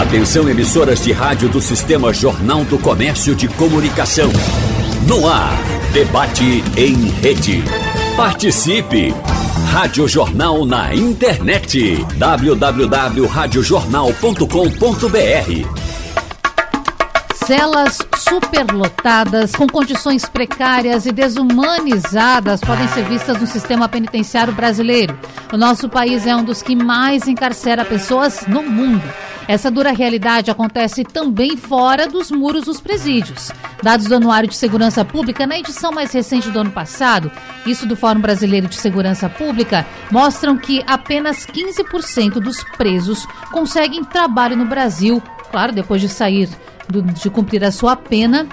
Atenção emissoras de rádio do Sistema Jornal do Comércio de Comunicação. No ar, debate em rede. Participe! Rádio Jornal na internet. www.radiojornal.com.br Celas superlotadas, com condições precárias e desumanizadas, podem ser vistas no sistema penitenciário brasileiro. O nosso país é um dos que mais encarcera pessoas no mundo. Essa dura realidade acontece também fora dos muros dos presídios. Dados do Anuário de Segurança Pública, na edição mais recente do ano passado, isso do Fórum Brasileiro de Segurança Pública, mostram que apenas 15% dos presos conseguem trabalho no Brasil, claro, depois de sair do, de cumprir a sua pena.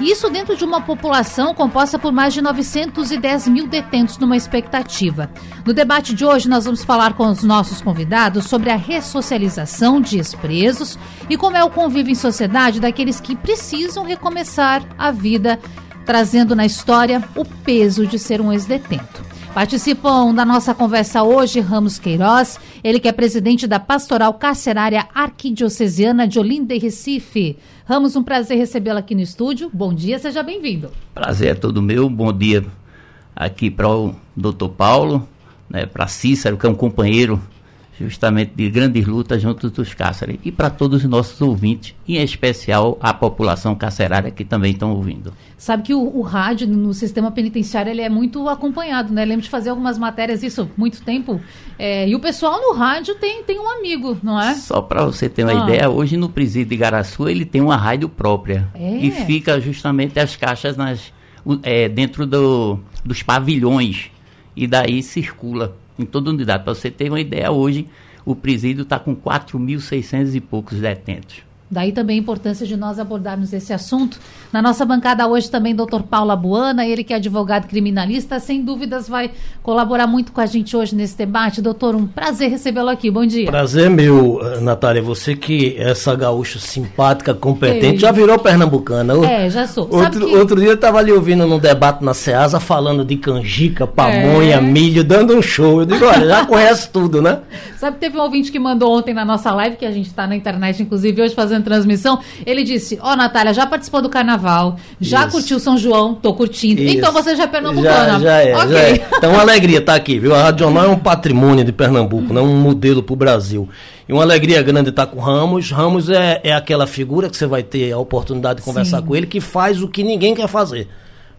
Isso dentro de uma população composta por mais de 910 mil detentos numa expectativa. No debate de hoje, nós vamos falar com os nossos convidados sobre a ressocialização de ex-presos e como é o convívio em sociedade daqueles que precisam recomeçar a vida, trazendo na história o peso de ser um ex-detento. Participam da nossa conversa hoje Ramos Queiroz, ele que é presidente da Pastoral Carcerária Arquidiocesana de Olinda e Recife. Ramos, um prazer recebê-lo aqui no estúdio. Bom dia, seja bem-vindo. Prazer é todo meu. Bom dia aqui para o doutor Paulo, né, para Cícero, que é um companheiro justamente de grandes lutas junto dos cárceres. E para todos os nossos ouvintes, em especial a população carcerária que também estão ouvindo. Sabe que o, o, rádio no sistema penitenciário ele é muito acompanhado, né? Lembro de fazer algumas matérias isso muito tempo. É, e o pessoal no rádio tem, tem um amigo, não é? Só para você ter uma ah. ideia, hoje no presídio de Garaçu ele tem uma rádio própria. É. E fica justamente as caixas nas, é, dentro do, dos pavilhões. E daí circula em toda unidade. Para você ter uma ideia, hoje o presídio está com 4.600 e poucos detentos. Daí também a importância de nós abordarmos esse assunto. Na nossa bancada hoje também doutor Paulo Abuana, ele que é advogado criminalista, sem dúvidas vai colaborar muito com a gente hoje nesse debate. Doutor, um prazer recebê-lo aqui. Bom dia. Prazer meu, eh, Natália. Você que é essa gaúcha simpática, competente, já virou pernambucana. É, já sou. Outro, que... outro dia eu estava ali ouvindo num debate na Ceasa falando de canjica, pamonha, é. milho, dando um show. Eu digo, olha, já conhece tudo, né? Sabe, teve um ouvinte que mandou ontem na nossa live, que a gente está na internet, inclusive, hoje fazendo fazendo transmissão, ele disse: Ó, oh, Natália, já participou do carnaval, já Isso. curtiu São João, tô curtindo. Isso. Então você já é pernambucana. Já, já é, okay. já é. Então, uma alegria estar tá aqui, viu? A Rádio Jornal é um patrimônio de Pernambuco, né? um modelo para o Brasil. E uma alegria grande estar com o Ramos. Ramos é, é aquela figura que você vai ter a oportunidade de conversar Sim. com ele, que faz o que ninguém quer fazer.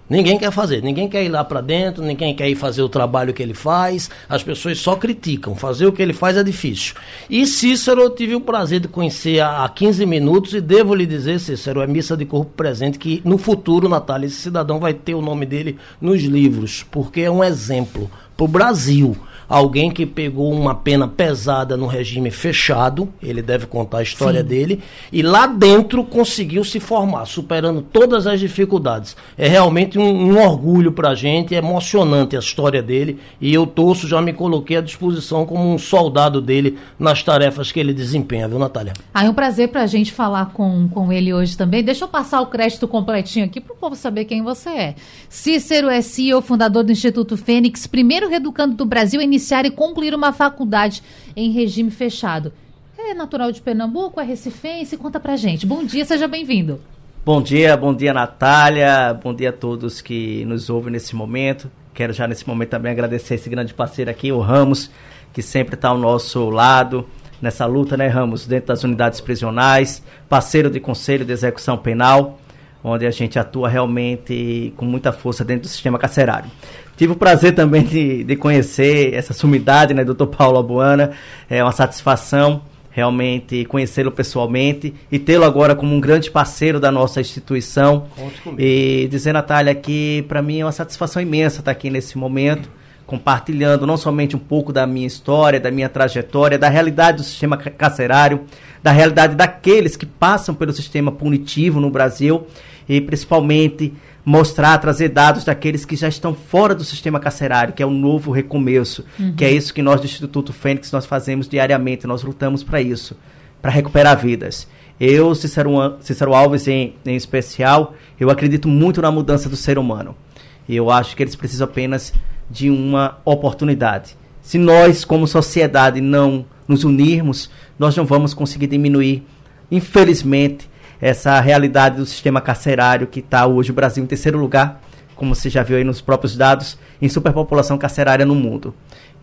Ninguém quer fazer, ninguém quer ir lá para dentro, ninguém quer ir fazer o trabalho que ele faz, as pessoas só criticam. Fazer o que ele faz é difícil. E Cícero, eu tive o prazer de conhecer há 15 minutos e devo lhe dizer, Cícero, é missa de corpo presente que no futuro, Natália, esse cidadão vai ter o nome dele nos livros, porque é um exemplo para o Brasil alguém que pegou uma pena pesada no regime fechado, ele deve contar a história Sim. dele, e lá dentro conseguiu se formar, superando todas as dificuldades. É realmente um, um orgulho para a gente, é emocionante a história dele, e eu torço, já me coloquei à disposição como um soldado dele nas tarefas que ele desempenha, viu, Natália? Ah, é um prazer para a gente falar com, com ele hoje também. Deixa eu passar o crédito completinho aqui para o povo saber quem você é. Cícero é CEO, fundador do Instituto Fênix, primeiro reeducando do Brasil, iniciar e concluir uma faculdade em regime fechado. É natural de Pernambuco, é recifense? Conta pra gente. Bom dia, seja bem-vindo. Bom dia, bom dia Natália, bom dia a todos que nos ouvem nesse momento. Quero já nesse momento também agradecer esse grande parceiro aqui, o Ramos, que sempre está ao nosso lado nessa luta, né, Ramos, dentro das unidades prisionais, parceiro de conselho de execução penal, onde a gente atua realmente com muita força dentro do sistema carcerário. Tive o prazer também de, de conhecer essa sumidade, né, doutor Paulo Abuana. É uma satisfação realmente conhecê-lo pessoalmente e tê-lo agora como um grande parceiro da nossa instituição. E dizer, Natália, que para mim é uma satisfação imensa estar aqui nesse momento, compartilhando não somente um pouco da minha história, da minha trajetória, da realidade do sistema carcerário, da realidade daqueles que passam pelo sistema punitivo no Brasil e principalmente mostrar, trazer dados daqueles que já estão fora do sistema carcerário, que é o novo recomeço, uhum. que é isso que nós do Instituto Fênix nós fazemos diariamente, nós lutamos para isso, para recuperar vidas. Eu, Cícero, Cícero Alves em, em especial, eu acredito muito na mudança do ser humano. E eu acho que eles precisam apenas de uma oportunidade. Se nós, como sociedade, não nos unirmos, nós não vamos conseguir diminuir, infelizmente, essa realidade do sistema carcerário que está hoje o Brasil em terceiro lugar, como você já viu aí nos próprios dados, em superpopulação carcerária no mundo.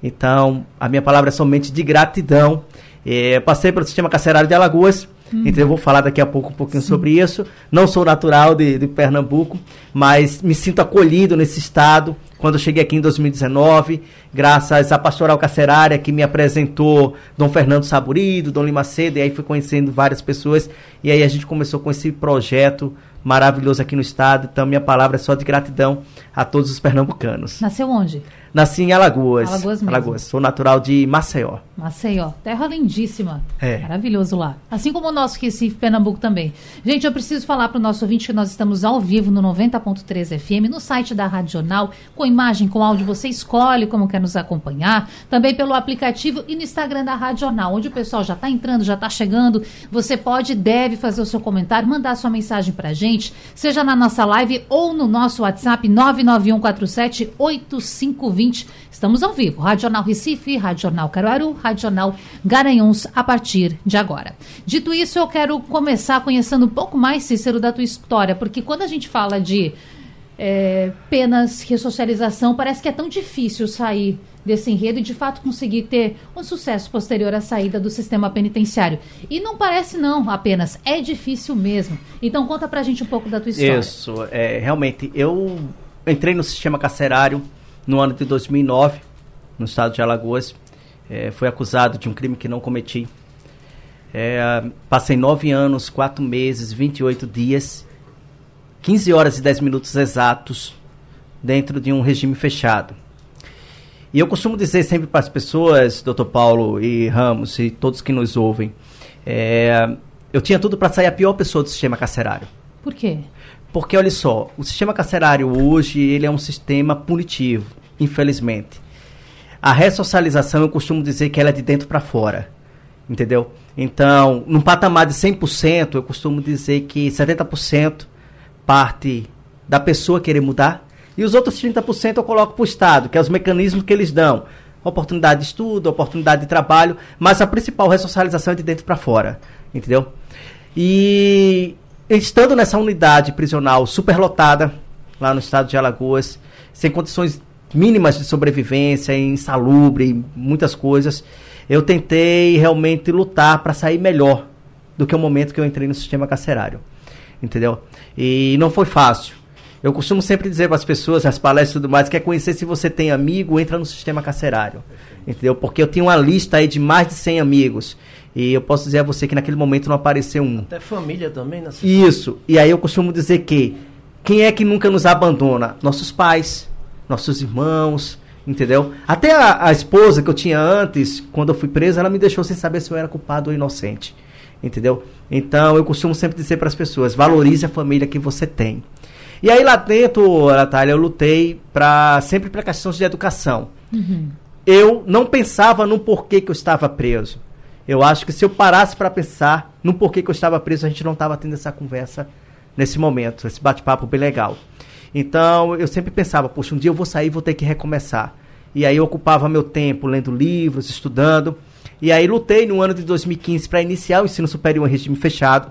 Então, a minha palavra é somente de gratidão. É, passei pelo sistema carcerário de Alagoas, Hum. Então eu vou falar daqui a pouco um pouquinho Sim. sobre isso. Não sou natural de, de Pernambuco, mas me sinto acolhido nesse estado. Quando eu cheguei aqui em 2019, graças à pastoral carcerária que me apresentou Dom Fernando Saburido, Dom Lima Cedo, e aí fui conhecendo várias pessoas. E aí a gente começou com esse projeto maravilhoso aqui no estado. Então minha palavra é só de gratidão a todos os pernambucanos. Nasceu onde? Nasci em Alagoas. Alagoas mesmo. Alagoas. Sou natural de Maceió. Maceió. Terra lindíssima. É. Maravilhoso lá. Assim como o nosso Recife, Pernambuco também. Gente, eu preciso falar para o nosso ouvinte que nós estamos ao vivo no 90.3 FM, no site da Radional, com imagem, com áudio. Você escolhe como quer nos acompanhar. Também pelo aplicativo e no Instagram da Radional, onde o pessoal já está entrando, já está chegando. Você pode e deve fazer o seu comentário, mandar sua mensagem para a gente, seja na nossa live ou no nosso WhatsApp 99147 8520 20. Estamos ao vivo. Radional Recife, Radional Caruaru, Radional Garanhuns, a partir de agora. Dito isso, eu quero começar conhecendo um pouco mais, Cícero, da tua história, porque quando a gente fala de é, penas, ressocialização, parece que é tão difícil sair desse enredo e de fato conseguir ter um sucesso posterior à saída do sistema penitenciário. E não parece não apenas, é difícil mesmo. Então conta pra gente um pouco da tua história. Isso, é, realmente, eu entrei no sistema carcerário no ano de 2009, no estado de Alagoas. É, foi acusado de um crime que não cometi. É, passei nove anos, quatro meses, 28 dias, 15 horas e 10 minutos exatos dentro de um regime fechado. E eu costumo dizer sempre para as pessoas, doutor Paulo e Ramos e todos que nos ouvem, é, eu tinha tudo para sair a pior pessoa do sistema carcerário. Por quê? Porque, olha só, o sistema carcerário hoje, ele é um sistema punitivo, infelizmente. A ressocialização, eu costumo dizer que ela é de dentro para fora, entendeu? Então, num patamar de 100%, eu costumo dizer que 70% parte da pessoa querer mudar e os outros 30% eu coloco para o Estado, que é os mecanismos que eles dão. Oportunidade de estudo, oportunidade de trabalho, mas a principal ressocialização é de dentro para fora, entendeu? E estando nessa unidade prisional superlotada, lá no estado de Alagoas, sem condições mínimas de sobrevivência, insalubre, muitas coisas, eu tentei realmente lutar para sair melhor do que o momento que eu entrei no sistema carcerário. Entendeu? E não foi fácil. Eu costumo sempre dizer para as pessoas, as palestras e tudo mais, que é conhecer se você tem amigo, entra no sistema carcerário. Entendeu? Porque eu tinha uma lista aí de mais de 100 amigos. E eu posso dizer a você que naquele momento não apareceu um. Até família também, né? Isso. E aí eu costumo dizer que quem é que nunca nos abandona? Nossos pais, nossos irmãos, entendeu? Até a, a esposa que eu tinha antes, quando eu fui preso, ela me deixou sem saber se eu era culpado ou inocente. Entendeu? Então eu costumo sempre dizer para as pessoas: valorize a família que você tem. E aí lá dentro, Natália, eu lutei para sempre para questões de educação. Uhum. Eu não pensava no porquê que eu estava preso. Eu acho que se eu parasse para pensar no porquê que eu estava preso, a gente não estava tendo essa conversa nesse momento, esse bate-papo bem legal. Então, eu sempre pensava, poxa, um dia eu vou sair, vou ter que recomeçar. E aí eu ocupava meu tempo lendo livros, estudando. E aí lutei no ano de 2015 para iniciar o ensino superior em regime fechado,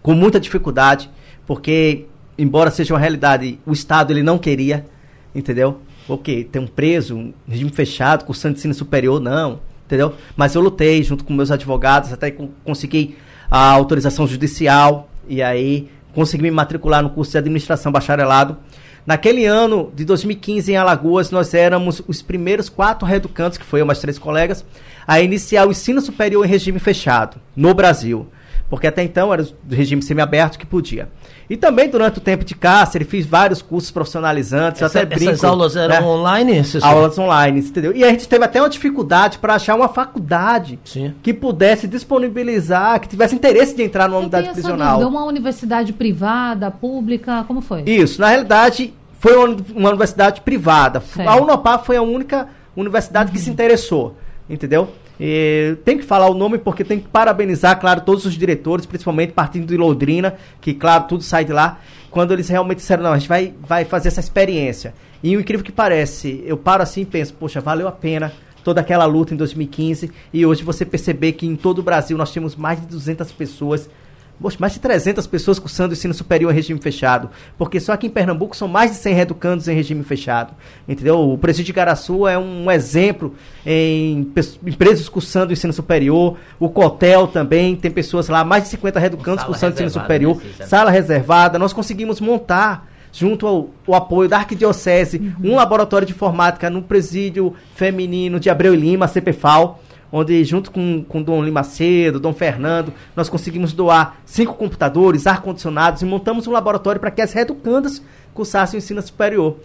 com muita dificuldade, porque embora seja uma realidade, o Estado ele não queria, entendeu? Ok, ter um preso, um regime fechado, cursando ensino superior, não entendeu? Mas eu lutei junto com meus advogados, até consegui a autorização judicial e aí consegui me matricular no curso de administração bacharelado. Naquele ano de 2015 em Alagoas, nós éramos os primeiros quatro reeducantes, que foi eu mais três colegas, a iniciar o ensino superior em regime fechado no Brasil. Porque até então era do regime semiaberto que podia. E também durante o tempo de cárcere fiz vários cursos profissionalizantes. Essa, até brinco, essas aulas eram né? online? Aulas online, entendeu? E a gente teve até uma dificuldade para achar uma faculdade Sim. que pudesse disponibilizar, que tivesse interesse de entrar numa Eu unidade prisional. Deu uma universidade privada, pública, como foi? Isso, na realidade foi uma, uma universidade privada. Certo. A Unopar foi a única universidade uhum. que se interessou, entendeu? E tem que falar o nome porque tem que parabenizar, claro, todos os diretores, principalmente partindo de Londrina, que, claro, tudo sai de lá, quando eles realmente disseram, não, a gente vai, vai fazer essa experiência. E o incrível que parece, eu paro assim e penso, poxa, valeu a pena toda aquela luta em 2015 e hoje você perceber que em todo o Brasil nós temos mais de 200 pessoas Poxa, mais de 300 pessoas cursando ensino superior em regime fechado. Porque só aqui em Pernambuco são mais de 100 reeducandos em regime fechado. Entendeu? O presídio de Garaçu é um exemplo em empresas cursando ensino superior. O Cotel também tem pessoas lá, mais de 50 reeducandos cursando ensino superior. Né, sala reservada. Nós conseguimos montar junto ao, ao, apoio da Arquidiocese, uhum. um laboratório de informática no presídio feminino de Abreu e Lima, CPFAL, onde junto com, com Dom Lima Cedo, Dom Fernando, nós conseguimos doar cinco computadores, ar-condicionados e montamos um laboratório para que as reeducandas cursassem o ensino superior.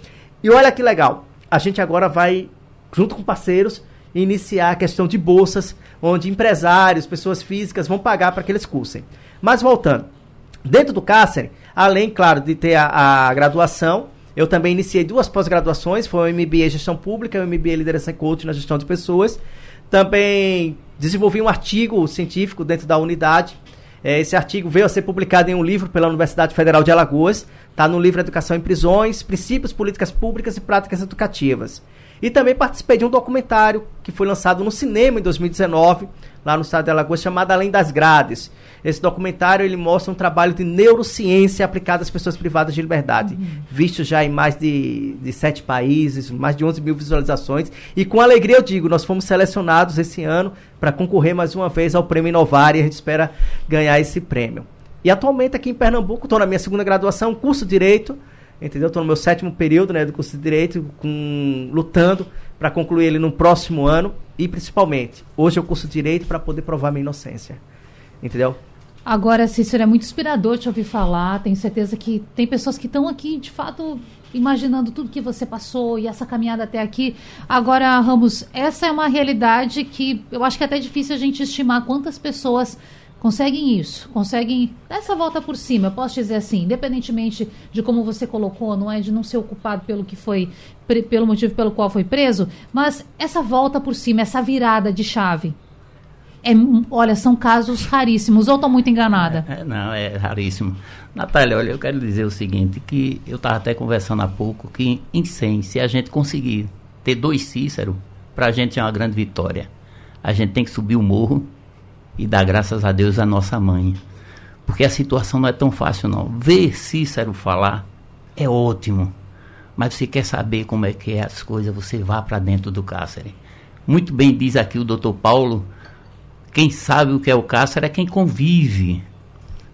E olha que legal, a gente agora vai, junto com parceiros, iniciar a questão de bolsas, onde empresários, pessoas físicas vão pagar para que eles cursem. Mas voltando, dentro do Cáceres, além, claro, de ter a, a graduação, eu também iniciei duas pós-graduações, foi o MBA Gestão Pública e o MBA Liderança e Coaching na Gestão de Pessoas. Também desenvolvi um artigo científico dentro da unidade. É, esse artigo veio a ser publicado em um livro pela Universidade Federal de Alagoas. Está no livro Educação em Prisões, Princípios, Políticas Públicas e Práticas Educativas. E também participei de um documentário que foi lançado no cinema em 2019, lá no estado de Alagoas, chamado Além das Grades. Esse documentário ele mostra um trabalho de neurociência aplicado às pessoas privadas de liberdade, uhum. visto já em mais de, de sete países, mais de 11 mil visualizações. E com alegria eu digo, nós fomos selecionados esse ano para concorrer mais uma vez ao Prêmio Inovar e a gente espera ganhar esse prêmio. E atualmente aqui em Pernambuco, estou na minha segunda graduação, curso Direito, entendeu? Estou no meu sétimo período né, do curso de Direito, com, lutando para concluir ele no próximo ano e principalmente, hoje eu curso Direito para poder provar minha inocência, entendeu? Agora, Cícero, é muito inspirador te ouvir falar. Tenho certeza que tem pessoas que estão aqui, de fato, imaginando tudo que você passou e essa caminhada até aqui. Agora, Ramos, essa é uma realidade que eu acho que é até difícil a gente estimar quantas pessoas conseguem isso, conseguem essa volta por cima. Eu posso dizer assim, independentemente de como você colocou, não é de não ser ocupado pelo que foi, pelo motivo pelo qual foi preso, mas essa volta por cima, essa virada de chave. É, olha, são casos raríssimos, ou estou muito enganada? É, é, não, é raríssimo. Natália, olha, eu quero dizer o seguinte, que eu estava até conversando há pouco, que em 100, se a gente conseguir ter dois Cícero, para a gente é uma grande vitória. A gente tem que subir o morro e dar graças a Deus à nossa mãe. Porque a situação não é tão fácil não. Ver Cícero falar é ótimo. Mas você quer saber como é que é as coisas, você vá para dentro do cárcere. Muito bem diz aqui o doutor Paulo, quem sabe o que é o cárcere é quem convive.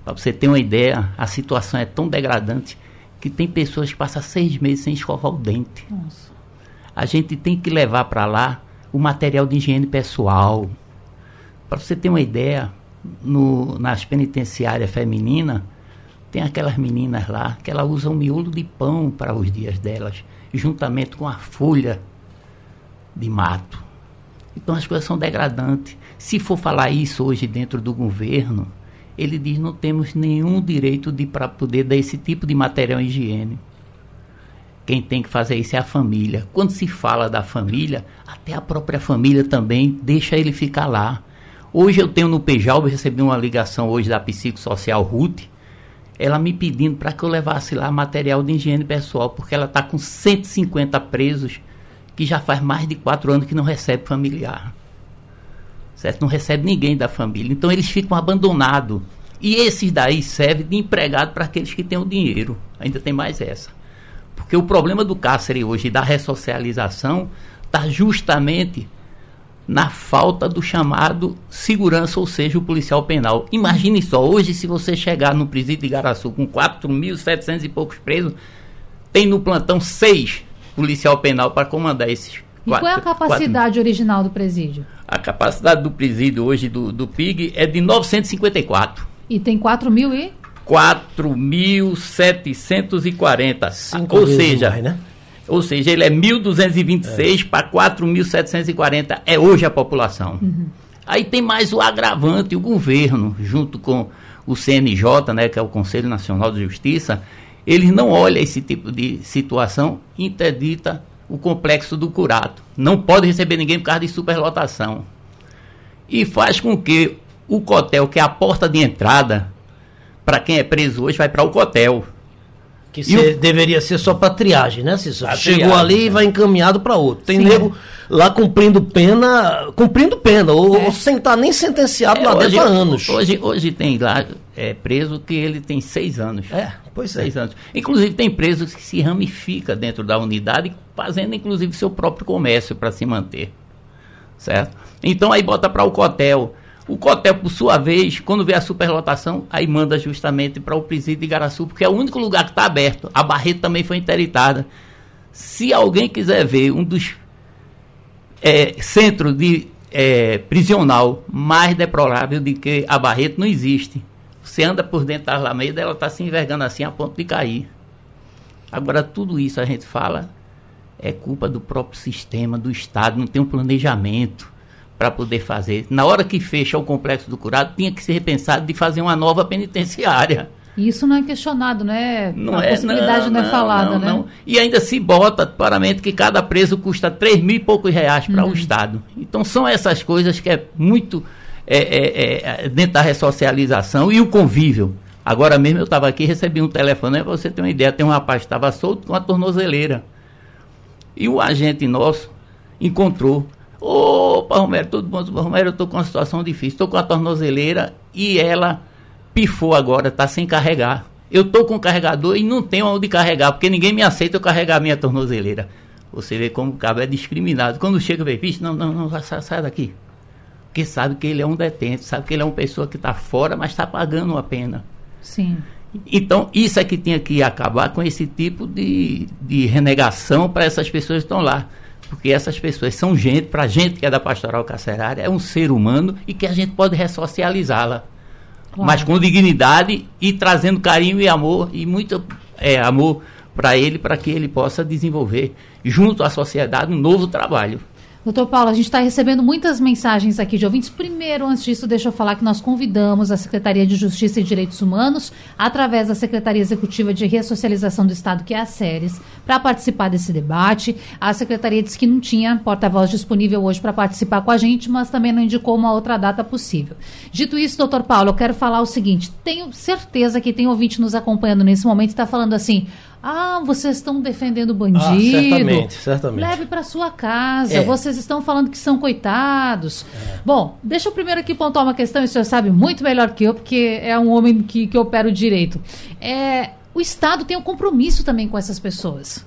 Para você ter uma ideia, a situação é tão degradante que tem pessoas que passam seis meses sem escovar o dente. Nossa. A gente tem que levar para lá o material de higiene pessoal. Para você ter uma ideia, no, nas penitenciárias femininas, tem aquelas meninas lá que elas usam miolo de pão para os dias delas, juntamente com a folha de mato. Então as coisas são degradantes. Se for falar isso hoje dentro do governo, ele diz não temos nenhum direito de para poder dar esse tipo de material higiene. Quem tem que fazer isso é a família. Quando se fala da família, até a própria família também deixa ele ficar lá. Hoje eu tenho no Pejal, eu recebi uma ligação hoje da psicossocial Ruth, ela me pedindo para que eu levasse lá material de higiene pessoal, porque ela está com 150 presos que já faz mais de quatro anos que não recebe familiar certo? Não recebe ninguém da família. Então eles ficam abandonados. E esses daí servem de empregado para aqueles que têm o dinheiro. Ainda tem mais essa. Porque o problema do cárcere hoje da ressocialização está justamente na falta do chamado segurança, ou seja, o policial penal. Imagine só, hoje se você chegar no presídio de Garaçu com 4.700 e poucos presos, tem no plantão seis policial penal para comandar esses e qual é a capacidade quatro... original do presídio? A capacidade do presídio hoje do, do PIG é de 954. E tem 4 mil e? 4.740. Ou seja, mais, né? Ou seja, ele é 1.226 é. para 4.740. É hoje a população. Uhum. Aí tem mais o agravante, o governo, junto com o CNJ, né, que é o Conselho Nacional de Justiça, eles não olham esse tipo de situação, interdita o complexo do Curato. Não pode receber ninguém por causa de superlotação. E faz com que o cotel, que é a porta de entrada, para quem é preso hoje, vai para o cotel. Que cê, o... deveria ser só para triagem, né, Cícero? Chegou triagem, ali e vai encaminhado para outro. Tem Sim. nego lá cumprindo pena, cumprindo pena, ou, é. ou sem estar tá nem sentenciado é, lá dentro há anos. Hoje, hoje tem lá é, preso que ele tem seis anos. É, pois é. Seis anos. Inclusive tem preso que se ramifica dentro da unidade, fazendo inclusive seu próprio comércio para se manter. Certo? Então aí bota para o cotel. O Cotel, por sua vez, quando vê a superlotação, aí manda justamente para o presídio de Garaçu, porque é o único lugar que está aberto. A Barreto também foi interditada. Se alguém quiser ver um dos é, centros de é, prisional mais deplorável do que a Barreto, não existe. Você anda por dentro da Alameda, ela está se envergando assim a ponto de cair. Agora, tudo isso a gente fala é culpa do próprio sistema, do Estado, não tem um planejamento para poder fazer. Na hora que fecha o complexo do curado, tinha que ser repensado de fazer uma nova penitenciária. Isso não é questionado, né? Não a é, possibilidade não, não é falada, não, né? Não. E ainda se bota, claramente, que cada preso custa 3 mil e poucos reais para uhum. o Estado. Então são essas coisas que é muito é, é, é, dentro da ressocialização e o convívio. Agora mesmo eu estava aqui, recebi um telefone, para você ter uma ideia, tem um rapaz que estava solto com a tornozeleira. E o agente nosso encontrou Opa, Romero, tudo bom? Romero, eu estou com uma situação difícil. Estou com a tornozeleira e ela pifou agora, está sem carregar. Eu estou com o carregador e não tenho onde carregar, porque ninguém me aceita eu carregar a minha tornozeleira. Você vê como o cabo é discriminado. Quando chega, vê, vixe, não, não, não, sai, sai daqui. Porque sabe que ele é um detento, sabe que ele é uma pessoa que está fora, mas está pagando a pena. Sim. Então, isso é que tinha que acabar com esse tipo de, de renegação para essas pessoas que estão lá porque essas pessoas são gente, para a gente que é da pastoral carcerária, é um ser humano e que a gente pode ressocializá-la. Claro. Mas com dignidade e trazendo carinho e amor, e muito é, amor para ele, para que ele possa desenvolver, junto à sociedade, um novo trabalho. Doutor Paulo, a gente está recebendo muitas mensagens aqui de ouvintes. Primeiro, antes disso, deixa eu falar que nós convidamos a Secretaria de Justiça e Direitos Humanos, através da Secretaria Executiva de Ressocialização do Estado, que é a SERES, para participar desse debate. A Secretaria disse que não tinha porta-voz disponível hoje para participar com a gente, mas também não indicou uma outra data possível. Dito isso, doutor Paulo, eu quero falar o seguinte: tenho certeza que tem ouvinte nos acompanhando nesse momento e está falando assim. Ah, vocês estão defendendo o bandido. Ah, certamente, certamente. Leve para sua casa. É. Vocês estão falando que são coitados. É. Bom, deixa eu primeiro aqui pontuar uma questão, e o senhor sabe muito melhor que eu, porque é um homem que, que opera o direito. É, o Estado tem um compromisso também com essas pessoas.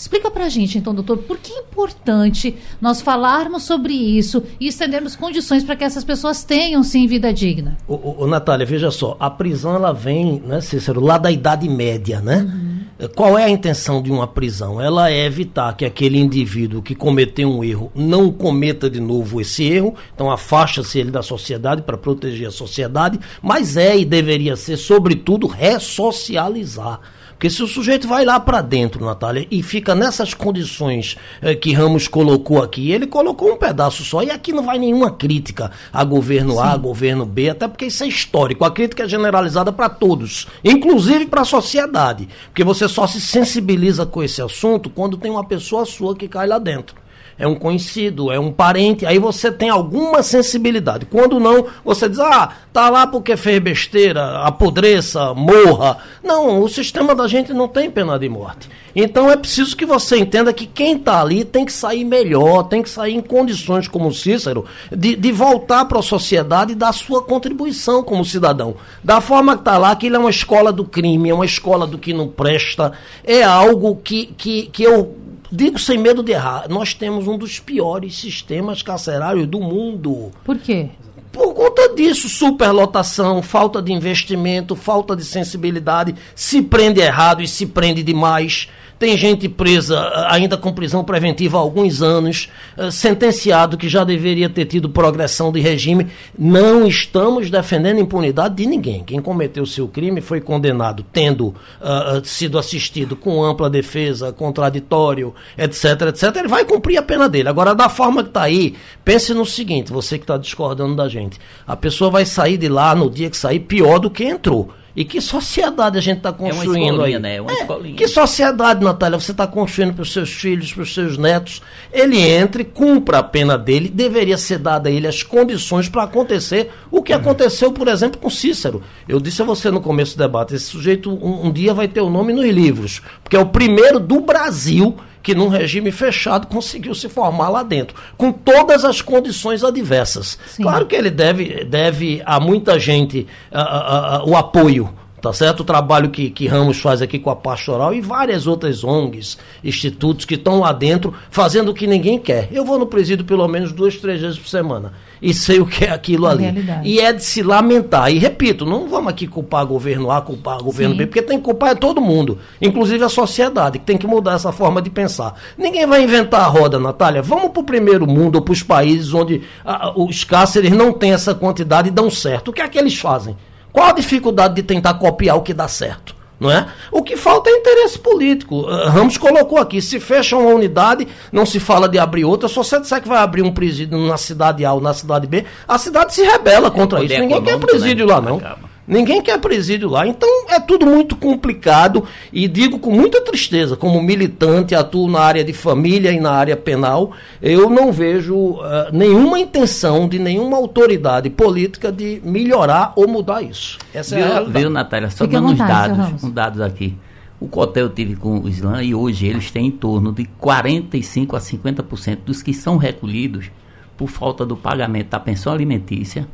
Explica para a gente, então, doutor, por que é importante nós falarmos sobre isso e estendermos condições para que essas pessoas tenham, sim, vida digna? Ô, ô, Natália, veja só, a prisão ela vem, né, Cícero, lá da Idade Média, né? Uhum. Qual é a intenção de uma prisão? Ela é evitar que aquele indivíduo que cometeu um erro não cometa de novo esse erro, então afasta-se ele da sociedade para proteger a sociedade, mas é e deveria ser, sobretudo, ressocializar. Porque se o sujeito vai lá para dentro, Natália, e fica nessas condições eh, que Ramos colocou aqui, ele colocou um pedaço só, e aqui não vai nenhuma crítica a governo Sim. A, governo B, até porque isso é histórico. A crítica é generalizada para todos, inclusive para a sociedade. Porque você só se sensibiliza com esse assunto quando tem uma pessoa sua que cai lá dentro é um conhecido, é um parente, aí você tem alguma sensibilidade. Quando não, você diz, ah, tá lá porque fez besteira, apodreça, morra. Não, o sistema da gente não tem pena de morte. Então é preciso que você entenda que quem está ali tem que sair melhor, tem que sair em condições como Cícero, de, de voltar para a sociedade e dar sua contribuição como cidadão. Da forma que está lá, que ele é uma escola do crime, é uma escola do que não presta, é algo que, que, que eu digo sem medo de errar, nós temos um dos piores sistemas carcerários do mundo. Por quê? Por conta disso, superlotação, falta de investimento, falta de sensibilidade, se prende errado e se prende demais. Tem gente presa eh, ainda com prisão preventiva há alguns anos, eh, sentenciado que já deveria ter tido progressão de regime. Não estamos defendendo impunidade de ninguém. Quem cometeu seu crime foi condenado tendo uh, sido assistido com ampla defesa, contraditório, etc, etc. Ele vai cumprir a pena dele. Agora, da forma que está aí, pense no seguinte: você que está discordando da gente, a pessoa vai sair de lá no dia que sair pior do que entrou. E que sociedade a gente está construindo é aí? Né? É uma é, Que sociedade, Natália, você está construindo para os seus filhos, para os seus netos? Ele entre, cumpra a pena dele, deveria ser dada a ele as condições para acontecer o que aconteceu, por exemplo, com Cícero. Eu disse a você no começo do debate, esse sujeito um, um dia vai ter o nome nos livros, porque é o primeiro do Brasil que num regime fechado conseguiu se formar lá dentro, com todas as condições adversas. Sim. Claro que ele deve, deve a muita gente a, a, a, o apoio tá certo? O trabalho que, que Ramos faz aqui com a Pastoral e várias outras ONGs, institutos que estão lá dentro fazendo o que ninguém quer. Eu vou no presídio pelo menos duas, três vezes por semana e sei o que é aquilo ali. Realidade. E é de se lamentar. E repito, não vamos aqui culpar governo A, culpar governo Sim. B, porque tem que culpar é todo mundo, inclusive a sociedade, que tem que mudar essa forma de pensar. Ninguém vai inventar a roda, Natália. Vamos para o primeiro mundo ou para os países onde a, os cárceres não têm essa quantidade e dão certo. O que é que eles fazem? Qual a dificuldade de tentar copiar o que dá certo? Não é? O que falta é interesse político. Uh, Ramos colocou aqui: se fecha uma unidade, não se fala de abrir outra. Se você disser que vai abrir um presídio na cidade A ou na cidade B, a cidade se rebela contra é isso. Ninguém quer presídio né? lá, não. Acaba. Ninguém quer presídio lá. Então é tudo muito complicado e digo com muita tristeza, como militante, atuo na área de família e na área penal, eu não vejo uh, nenhuma intenção de nenhuma autoridade política de melhorar ou mudar isso. Essa viu, é a Viu, Natália? Só Fique dando uns dados, uns dados aqui. O Cotel eu tive com o Islã e hoje eles têm em torno de 45 a 50% dos que são recolhidos por falta do pagamento da pensão alimentícia,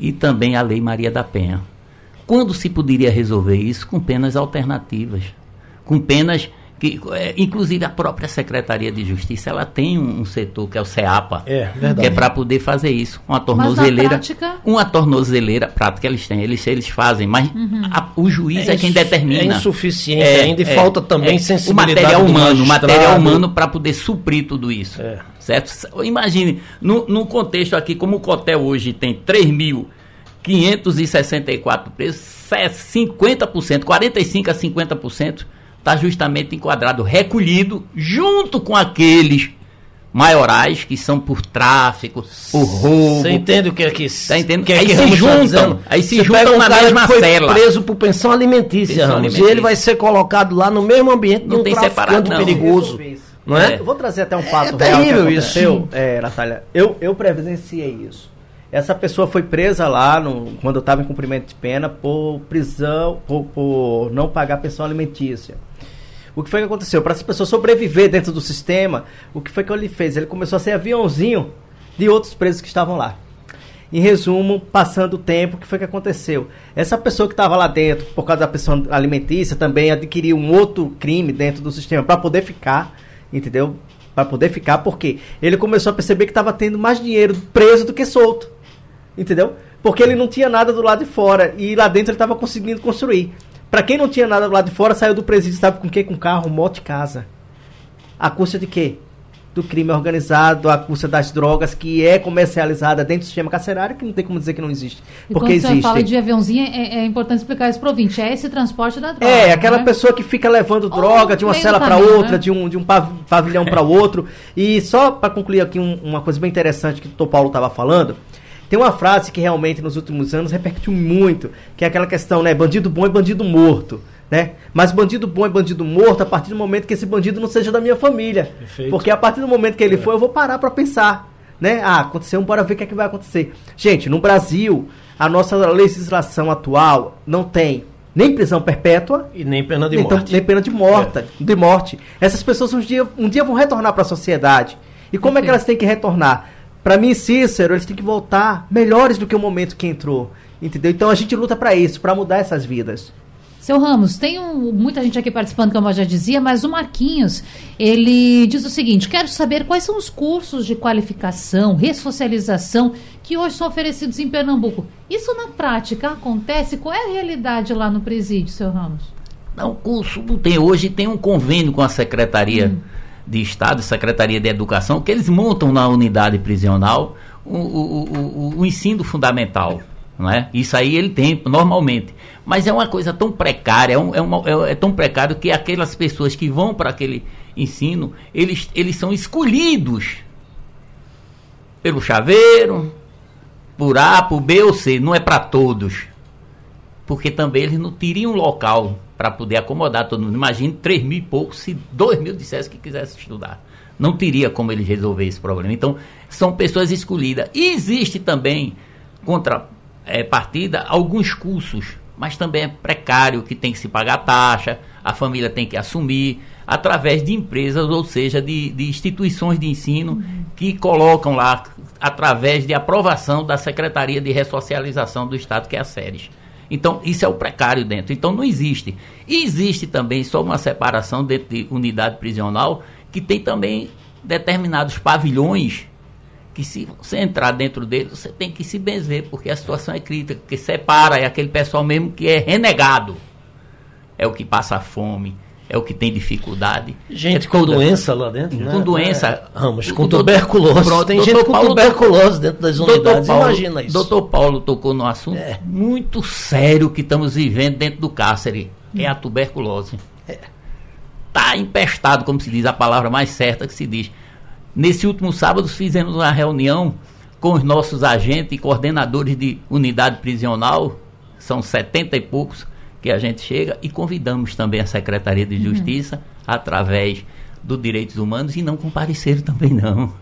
e também a Lei Maria da Penha. Quando se poderia resolver isso? Com penas alternativas, com penas que, é, inclusive a própria Secretaria de Justiça, ela tem um, um setor que é o CEAPA, é, verdade. que é para poder fazer isso. Uma tornozeleira, prática... uma tornozeleira prática eles têm, eles, eles fazem, mas uhum. a, o juiz é, é, quem determina. É insuficiente é, ainda e é, falta também sensibilidade. O material humano, o material humano para poder suprir tudo isso. Certo? Imagine, no, no contexto aqui, como o Cotel hoje tem 3.564 presos, 50%, 45% a 50% está justamente enquadrado, recolhido, junto com aqueles maiorais que são por tráfico, por roubo. Você entende o que é que tá entendendo? Que é aí, que se juntam, tá aí se Você juntam na mesma foi cela. preso por pensão alimentícia, pensão Ramos, alimentícia. e ele vai ser colocado lá no mesmo ambiente não tem separado não. perigoso. Não é? Eu vou trazer até um fato é, real que aconteceu, é, Natália. Eu, eu presenciei isso. Essa pessoa foi presa lá no, quando eu estava em cumprimento de pena por prisão, por, por não pagar pensão alimentícia. O que foi que aconteceu? Para essa pessoa sobreviver dentro do sistema, o que foi que ele fez? Ele começou a ser aviãozinho de outros presos que estavam lá. Em resumo, passando o tempo, o que foi que aconteceu? Essa pessoa que estava lá dentro, por causa da pensão alimentícia, também adquiriu um outro crime dentro do sistema para poder ficar entendeu? Para poder ficar, porque ele começou a perceber que estava tendo mais dinheiro preso do que solto, entendeu? Porque ele não tinha nada do lado de fora e lá dentro ele estava conseguindo construir. Para quem não tinha nada do lado de fora, saiu do presídio, sabe com quê? Com carro, moto e casa. A custa de quê? Do crime organizado, a custa das drogas que é comercializada dentro do sistema carcerário, que não tem como dizer que não existe. E porque quando existe. você fala de aviãozinho, é, é, importante explicar isso para o ouvinte. É esse transporte da droga. É, aquela né? pessoa que fica levando droga de uma cela para outra, né? de um, de um pavilhão para outro. E só para concluir aqui um, uma coisa bem interessante que o Dr. Paulo estava falando, tem uma frase que realmente nos últimos anos repercutiu muito, que é aquela questão, né? Bandido bom e bandido morto né? Mas bandido bom é bandido morto a partir do momento que esse bandido não seja da minha família. Perfeito. Porque a partir do momento que ele é. for, eu vou parar para pensar, né? Ah, aconteceu, bora ver o que é que vai acontecer. Gente, no Brasil, a nossa legislação atual não tem nem prisão perpétua e nem pena de nem morte. Nem pena de morte, é. de morte. Essas pessoas um dia, um dia vão retornar para a sociedade. E como é que elas têm que retornar? Para mim, Cícero, eles têm que voltar melhores do que o momento que entrou. Entendeu? Então a gente luta para isso, para mudar essas vidas. Seu Ramos, tem um, muita gente aqui participando, como eu já dizia, mas o Marquinhos, ele diz o seguinte: quero saber quais são os cursos de qualificação, ressocialização que hoje são oferecidos em Pernambuco. Isso na prática acontece? Qual é a realidade lá no presídio, seu Ramos? Não, curso não tem. Hoje tem um convênio com a Secretaria hum. de Estado, Secretaria de Educação, que eles montam na unidade prisional o, o, o, o ensino fundamental. É? Isso aí ele tem normalmente. Mas é uma coisa tão precária, é, um, é, uma, é, é tão precário que aquelas pessoas que vão para aquele ensino, eles, eles são escolhidos pelo chaveiro, por A, por B ou C, não é para todos. porque também eles não teriam local para poder acomodar todo mundo. Imagine 3 mil e pouco se 2 mil dissessem que quisesse estudar. Não teria como eles resolver esse problema. Então, são pessoas escolhidas. E existe também, contra é, partida, alguns cursos, mas também é precário, que tem que se pagar taxa, a família tem que assumir, através de empresas, ou seja, de, de instituições de ensino uhum. que colocam lá, através de aprovação da Secretaria de Ressocialização do Estado, que é a SERES. Então, isso é o precário dentro. Então, não existe. E existe também só uma separação dentro de unidade prisional, que tem também determinados pavilhões que se você entrar dentro dele, você tem que se benzer, porque a situação é crítica, porque separa, é aquele pessoal mesmo que é renegado. É o que passa fome, é o que tem dificuldade. Gente é com doença lá dentro, né? Com doença. É, Ramos, com tuberculose. Pronto, tem gente com Paulo tuberculose dentro das unidades, Paulo, imagina isso. Doutor Paulo tocou no assunto é. muito sério que estamos vivendo dentro do cárcere. É a tuberculose. Está é. empestado, como se diz, a palavra mais certa que se diz. Nesse último sábado fizemos uma reunião com os nossos agentes e coordenadores de unidade prisional, são setenta e poucos, que a gente chega e convidamos também a Secretaria de uhum. Justiça uhum. através do Direitos Humanos e não compareceram também não.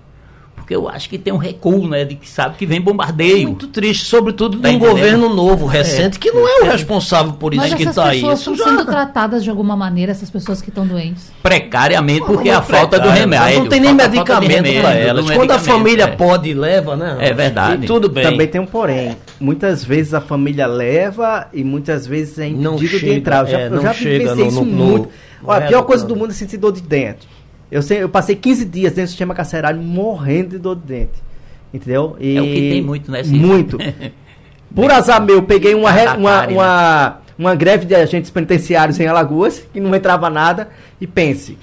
Porque eu acho que tem um recuo, né? De que sabe que vem bombardeio. Muito triste, sobretudo tá de um governo novo, recente, é. que não é o responsável por isso Mas que está aí. Mas essas pessoas estão sendo tratadas de alguma maneira, essas pessoas que estão doentes? Precariamente, porque é a falta do remédio. Não tem nem medicamento para elas. Quando a família é. pode, leva, né? É verdade. E tudo bem. Também tem um porém. Muitas vezes a família leva e muitas vezes é impedido de entrar. Eu já, é, eu já chega no, isso no, muito. No, Olha, a pior coisa do mundo é sentir dor de dentro. Eu, sei, eu passei 15 dias dentro do sistema carcerário morrendo de dor de dente. Entendeu? E é o que tem muito, né? Muito. Por azar meu, peguei uma, uma, uma, uma greve de agentes penitenciários em Alagoas, que não entrava nada, e pense,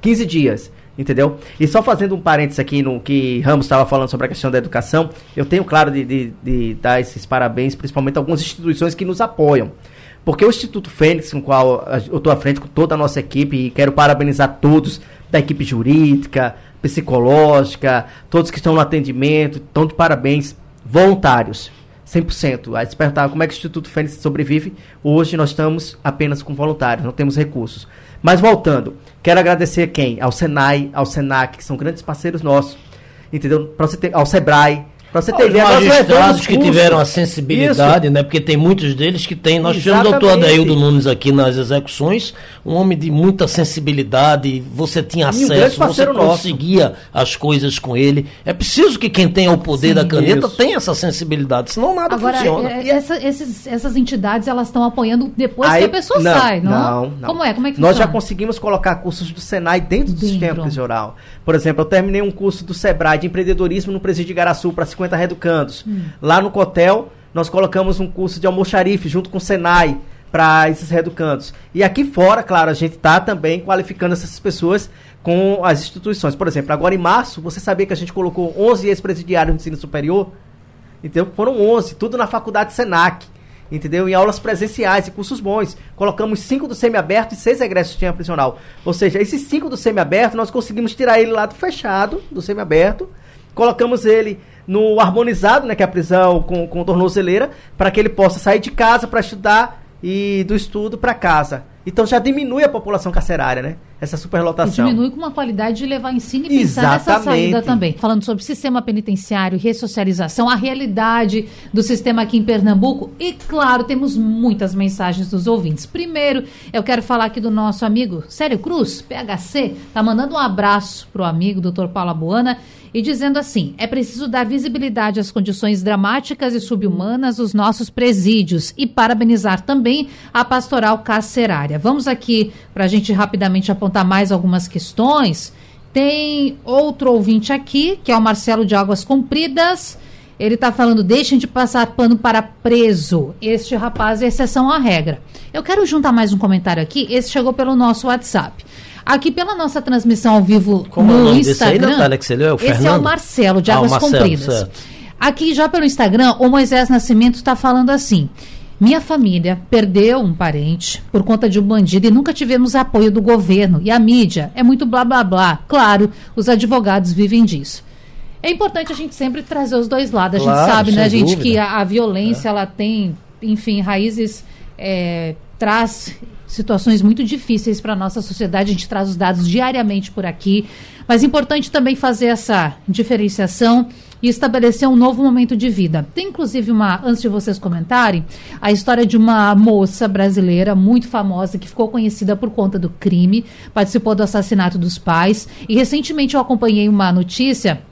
15 dias, entendeu? E só fazendo um parênteses aqui no que Ramos estava falando sobre a questão da educação, eu tenho claro de, de, de dar esses parabéns, principalmente a algumas instituições que nos apoiam. Porque o Instituto Fênix, com o qual eu estou à frente com toda a nossa equipe, e quero parabenizar todos da equipe jurídica, psicológica, todos que estão no atendimento, estão de parabéns, voluntários, 100%. Aí se perguntava como é que o Instituto Fênix sobrevive, hoje nós estamos apenas com voluntários, não temos recursos. Mas voltando, quero agradecer quem? Ao Senai, ao Senac, que são grandes parceiros nossos, entendeu? Você ter, ao Sebrae, Pra você ter ideia, magistrados que tiveram a sensibilidade, Isso. né? Porque tem muitos deles que têm. Nós tivemos o doutor Adaildo Nunes aqui nas execuções, um homem de muita sensibilidade, você tinha acesso, um você conseguia nosso. as coisas com ele. É preciso que quem tenha o poder Sim, da caneta isso. tenha essa sensibilidade, senão nada Agora, funciona. É, essa, esses, essas entidades, elas estão apoiando depois Aí, que a pessoa não, sai, não? Não, não? Como é? Como é que Nós funciona? já conseguimos colocar cursos do Senai dentro, dentro. do sistema prisional. Por exemplo, eu terminei um curso do Sebrae de empreendedorismo no Presídio de Garaçu para 50 reeducandos. Hum. Lá no Cotel, nós colocamos um curso de almoxarife junto com o Senai para esses reeducandos. E aqui fora, claro, a gente está também qualificando essas pessoas com as instituições. Por exemplo, agora em março, você sabia que a gente colocou 11 ex-presidiários no ensino superior? Então, foram 11, tudo na faculdade Senac entendeu? Em aulas presenciais e cursos bons. Colocamos cinco do semiaberto e seis egressos de prisional. Ou seja, esses cinco do semiaberto, nós conseguimos tirar ele lá do fechado, do semiaberto, colocamos ele no harmonizado, né, que é a prisão com, com tornozeleira, para que ele possa sair de casa para estudar e do estudo para casa. Então já diminui a população carcerária, né? Essa superlotação. E diminui com uma qualidade de levar ensino e pensar Exatamente. nessa saída também. Falando sobre sistema penitenciário, ressocialização, a realidade do sistema aqui em Pernambuco. E claro, temos muitas mensagens dos ouvintes. Primeiro, eu quero falar aqui do nosso amigo Célio Cruz, PHC, tá mandando um abraço pro amigo Dr. Paulo Buana e dizendo assim: é preciso dar visibilidade às condições dramáticas e subhumanas dos nossos presídios e parabenizar também a pastoral carcerária. Vamos aqui para a gente rapidamente apontar mais algumas questões. Tem outro ouvinte aqui, que é o Marcelo de Águas Compridas. Ele está falando: deixem de passar pano para preso. Este rapaz é exceção à regra. Eu quero juntar mais um comentário aqui. Esse chegou pelo nosso WhatsApp. Aqui pela nossa transmissão ao vivo Como no é Instagram. Aí, Natália, que é o esse é o Marcelo, de ah, Águas Marcelo, Compridas. Certo. Aqui já pelo Instagram, o Moisés Nascimento está falando assim. Minha família perdeu um parente por conta de um bandido e nunca tivemos apoio do governo. E a mídia é muito blá blá blá. Claro, os advogados vivem disso. É importante a gente sempre trazer os dois lados. A claro, gente sabe, né, gente, dúvida. que a, a violência é. ela tem, enfim, raízes é, traz situações muito difíceis para a nossa sociedade. A gente traz os dados diariamente por aqui. Mas é importante também fazer essa diferenciação e estabelecer um novo momento de vida. Tem inclusive uma, antes de vocês comentarem, a história de uma moça brasileira muito famosa que ficou conhecida por conta do crime, participou do assassinato dos pais e recentemente eu acompanhei uma notícia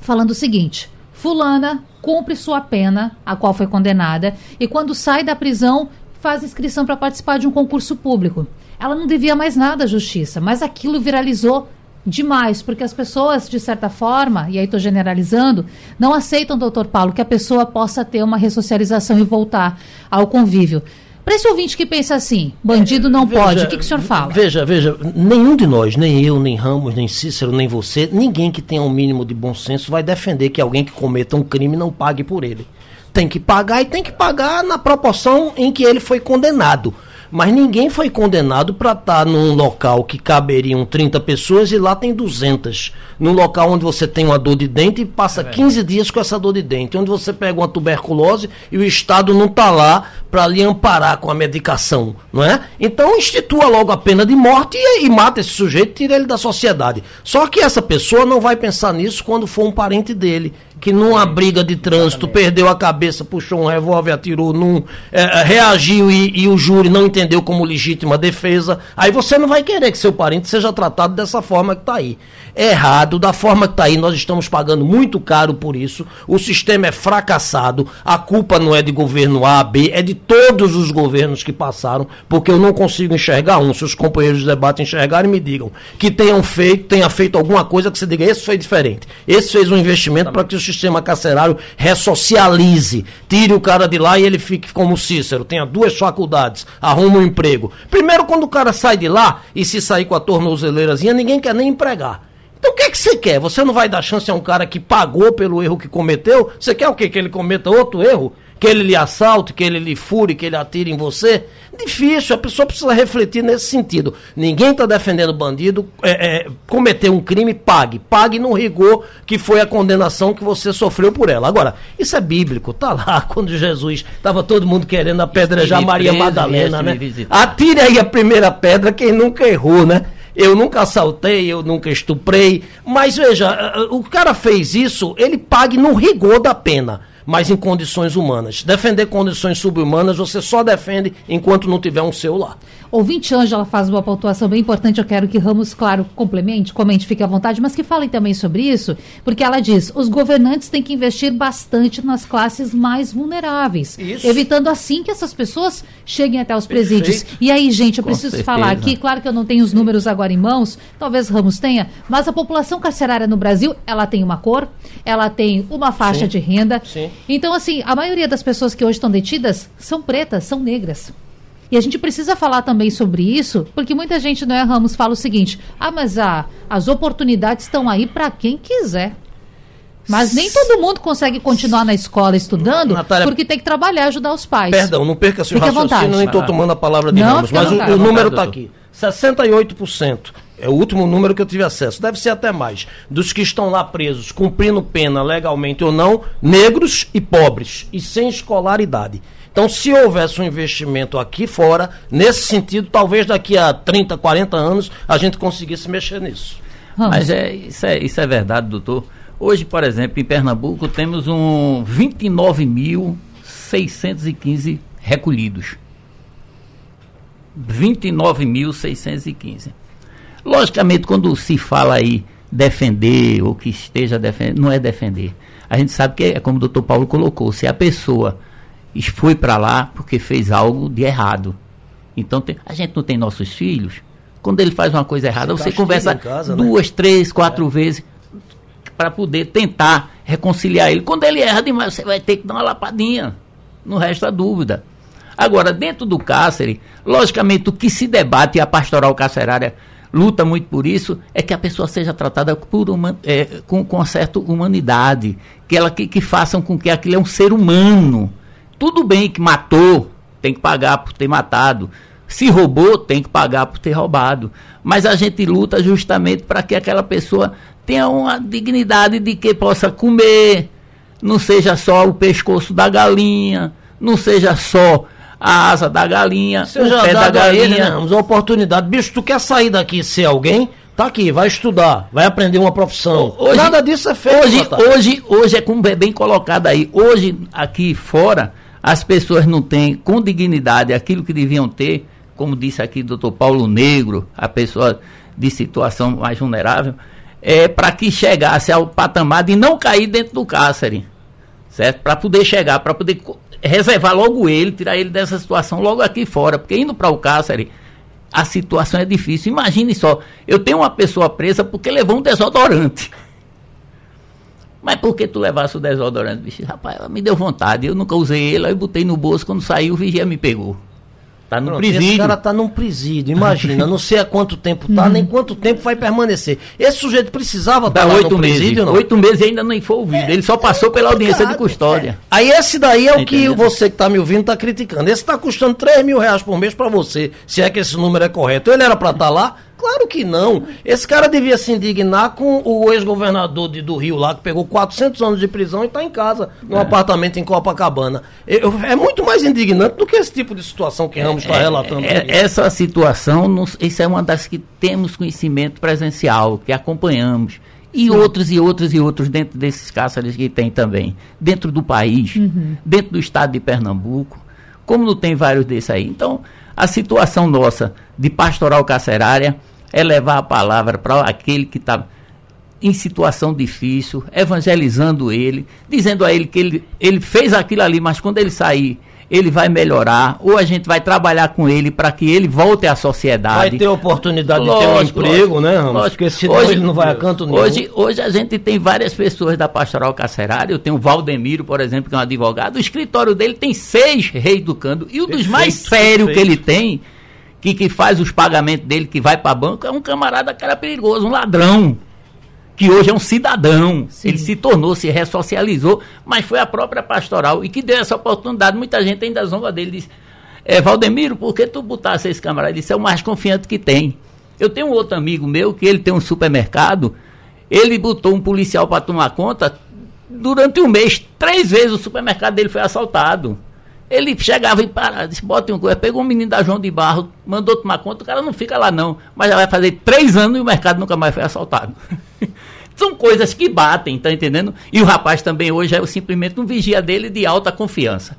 falando o seguinte: fulana cumpre sua pena, a qual foi condenada, e quando sai da prisão faz inscrição para participar de um concurso público. Ela não devia mais nada à justiça, mas aquilo viralizou demais, porque as pessoas, de certa forma, e aí estou generalizando, não aceitam, doutor Paulo, que a pessoa possa ter uma ressocialização e voltar ao convívio. Para esse ouvinte que pensa assim, bandido não veja, pode, o que, que o senhor fala? Veja, veja, nenhum de nós, nem eu, nem Ramos, nem Cícero, nem você, ninguém que tenha um mínimo de bom senso vai defender que alguém que cometa um crime não pague por ele. Tem que pagar e tem que pagar na proporção em que ele foi condenado. Mas ninguém foi condenado para estar tá num local que caberiam 30 pessoas e lá tem 200. Num local onde você tem uma dor de dente e passa é 15 dias com essa dor de dente. Onde você pega uma tuberculose e o Estado não está lá para lhe amparar com a medicação, não é? Então institua logo a pena de morte e, e mata esse sujeito e tira ele da sociedade. Só que essa pessoa não vai pensar nisso quando for um parente dele que numa briga de trânsito perdeu a cabeça, puxou um revólver, atirou num, é, é, reagiu e, e, o júri não entendeu como legítima defesa, aí você não vai querer que seu parente seja tratado dessa forma que está aí. É errado, da forma que está aí, nós estamos pagando muito caro por isso, o sistema é fracassado, a culpa não é de governo A, B, é de todos os governos que passaram, porque eu não consigo enxergar um, se os companheiros de debate enxergarem me digam, que tenham feito, tenha feito alguma coisa que você diga, esse foi diferente, esse fez um investimento para que o sistema carcerário ressocialize. Tire o cara de lá e ele fique como Cícero, tenha duas faculdades, arruma um emprego. Primeiro, quando o cara sai de lá e se sair com a tornozeleirazinha, ninguém quer nem empregar. Então o que, é que você quer? Você não vai dar chance a um cara que pagou pelo erro que cometeu? Você quer o quê? Que ele cometa outro erro? Que ele lhe assalte, que ele lhe fure, que ele atire em você. Difícil, a pessoa precisa refletir nesse sentido. Ninguém está defendendo bandido, é, é, cometer um crime, pague. Pague no rigor que foi a condenação que você sofreu por ela. Agora, isso é bíblico, tá lá quando Jesus estava todo mundo querendo apedrejar Maria Madalena, né? Atire aí a primeira pedra, quem nunca errou, né? Eu nunca assaltei, eu nunca estuprei, mas veja, o cara fez isso, ele pague no rigor da pena mas em condições humanas. Defender condições subhumanas você só defende enquanto não tiver um seu lá. Ouvinte Ângela faz uma pontuação bem importante, eu quero que Ramos, claro, complemente, comente, fique à vontade, mas que falem também sobre isso, porque ela diz, os governantes têm que investir bastante nas classes mais vulneráveis, isso. evitando assim que essas pessoas cheguem até os Perfeito. presídios. E aí, gente, eu Com preciso certeza. falar aqui, claro que eu não tenho os números agora em mãos, talvez Ramos tenha, mas a população carcerária no Brasil, ela tem uma cor, ela tem uma faixa Sim. de renda. Sim. Então, assim, a maioria das pessoas que hoje estão detidas são pretas, são negras. E a gente precisa falar também sobre isso, porque muita gente, não é, Ramos, fala o seguinte: ah, mas a, as oportunidades estão aí para quem quiser. Mas nem todo mundo consegue continuar na escola estudando, Natália, porque tem que trabalhar, ajudar os pais. Perdão, não perca seu Fique raciocínio, nem estou tomando a palavra de não, Ramos, mas o, o número está aqui. 68%. É o último número que eu tive acesso. Deve ser até mais. Dos que estão lá presos, cumprindo pena legalmente ou não, negros e pobres, e sem escolaridade. Então, se houvesse um investimento aqui fora, nesse sentido, talvez daqui a 30, 40 anos, a gente conseguisse mexer nisso. Mas é, isso, é, isso é verdade, doutor. Hoje, por exemplo, em Pernambuco, temos um 29.615 recolhidos. 29.615. Logicamente, quando se fala aí defender ou que esteja defendendo, não é defender. A gente sabe que é como o doutor Paulo colocou, se a pessoa foi para lá porque fez algo de errado. Então tem, a gente não tem nossos filhos. Quando ele faz uma coisa errada, você, você conversa casa, né? duas, né? três, quatro é. vezes para poder tentar reconciliar ele. Quando ele erra demais, você vai ter que dar uma lapadinha. Não resta dúvida. Agora, dentro do cárcere, logicamente, o que se debate e a pastoral carcerária luta muito por isso, é que a pessoa seja tratada por uma, é, com, com certa humanidade, que, ela, que, que façam com que aquilo é um ser humano tudo bem que matou, tem que pagar por ter matado. Se roubou, tem que pagar por ter roubado. Mas a gente luta justamente para que aquela pessoa tenha uma dignidade de que possa comer, não seja só o pescoço da galinha, não seja só a asa da galinha, Você já pé da galinha. ele, né, Ramos, a oportunidade. Bicho, tu quer sair daqui e ser alguém? Tá aqui, vai estudar, vai aprender uma profissão. Hoje- Nada disso é feito. Hoje, hoje, hoje é como é bem colocado aí. Hoje, aqui fora, as pessoas não têm com dignidade aquilo que deviam ter, como disse aqui o doutor Paulo Negro, a pessoa de situação mais vulnerável, é para que chegasse ao patamar de não cair dentro do cárcere. Certo? Para poder chegar, para poder reservar logo ele, tirar ele dessa situação logo aqui fora. Porque indo para o cárcere, a situação é difícil. Imagine só, eu tenho uma pessoa presa porque levou um desodorante. Mas por que tu levasse o desodorante, bicho? Rapaz, me deu vontade. Eu nunca usei ele, aí botei no bolso. Quando saiu, o vigia me pegou. Tá no Pronto, Esse presídio. cara tá num presídio, imagina, não sei há quanto tempo tá, nem quanto tempo vai permanecer. Esse sujeito precisava estar lá oito no meses. presídio, não? Oito meses ainda não foi ouvido. Ele só passou pela audiência de custódia. Aí esse daí é o Tá que entendendo? você que tá me ouvindo tá criticando. Esse tá custando 3 mil reais por mês pra você, se é que esse número é correto. Ele era pra estar lá? Claro que não. Esse cara devia se indignar com o ex-governador do Rio lá, que pegou 400 anos de prisão e tá em casa, num apartamento em Copacabana. Eu- é muito mais indignante do que esse tipo de situação que Ramos está relatando. É, aqui. essa situação, nos- isso é uma das que temos conhecimento presencial, que acompanhamos. E outros e outros e outros dentro desses cárceres que tem também. Dentro do país, dentro do estado de Pernambuco. Como não tem vários desses aí. Então, a situação nossa de pastoral carcerária é levar a palavra para aquele que está em situação difícil, evangelizando ele, dizendo a ele que ele, ele fez aquilo ali, mas quando ele sair, ele vai melhorar, ou a gente vai trabalhar com ele para que ele volte à sociedade. Vai ter oportunidade de ter um Lógico, emprego, lógico, né, Ramos? lógico. Porque senão Hoje- ele não vai a canto nenhum. Hoje, hoje a gente tem várias pessoas da pastoral carcerária. Eu tenho o Valdemiro, por exemplo, que é um advogado. O escritório dele tem seis reeducando. E o dos mais sérios que ele tem, que, que faz os pagamentos dele, que vai para banco, é um camarada que era perigoso, um ladrão. Que hoje é um cidadão. Sim. Ele se tornou, se ressocializou, mas foi a própria pastoral e que deu essa oportunidade. Muita gente ainda zomba dele. Diz, é, Valdemiro, por que tu botasse esse camarada? Ele disse, é o mais confiante que tem. Eu tenho um outro amigo meu que ele tem um supermercado. Ele botou um policial para tomar conta. Durante um mês, três vezes o supermercado dele foi assaltado. Ele chegava e parava, disse, bota um coisa, pegou um menino da João de Barro, mandou tomar conta, o cara não fica lá não. Mas já vai fazer três anos e o mercado nunca mais foi assaltado. São coisas que batem, tá entendendo? E o rapaz também hoje é simplesmente um vigia dele de alta confiança.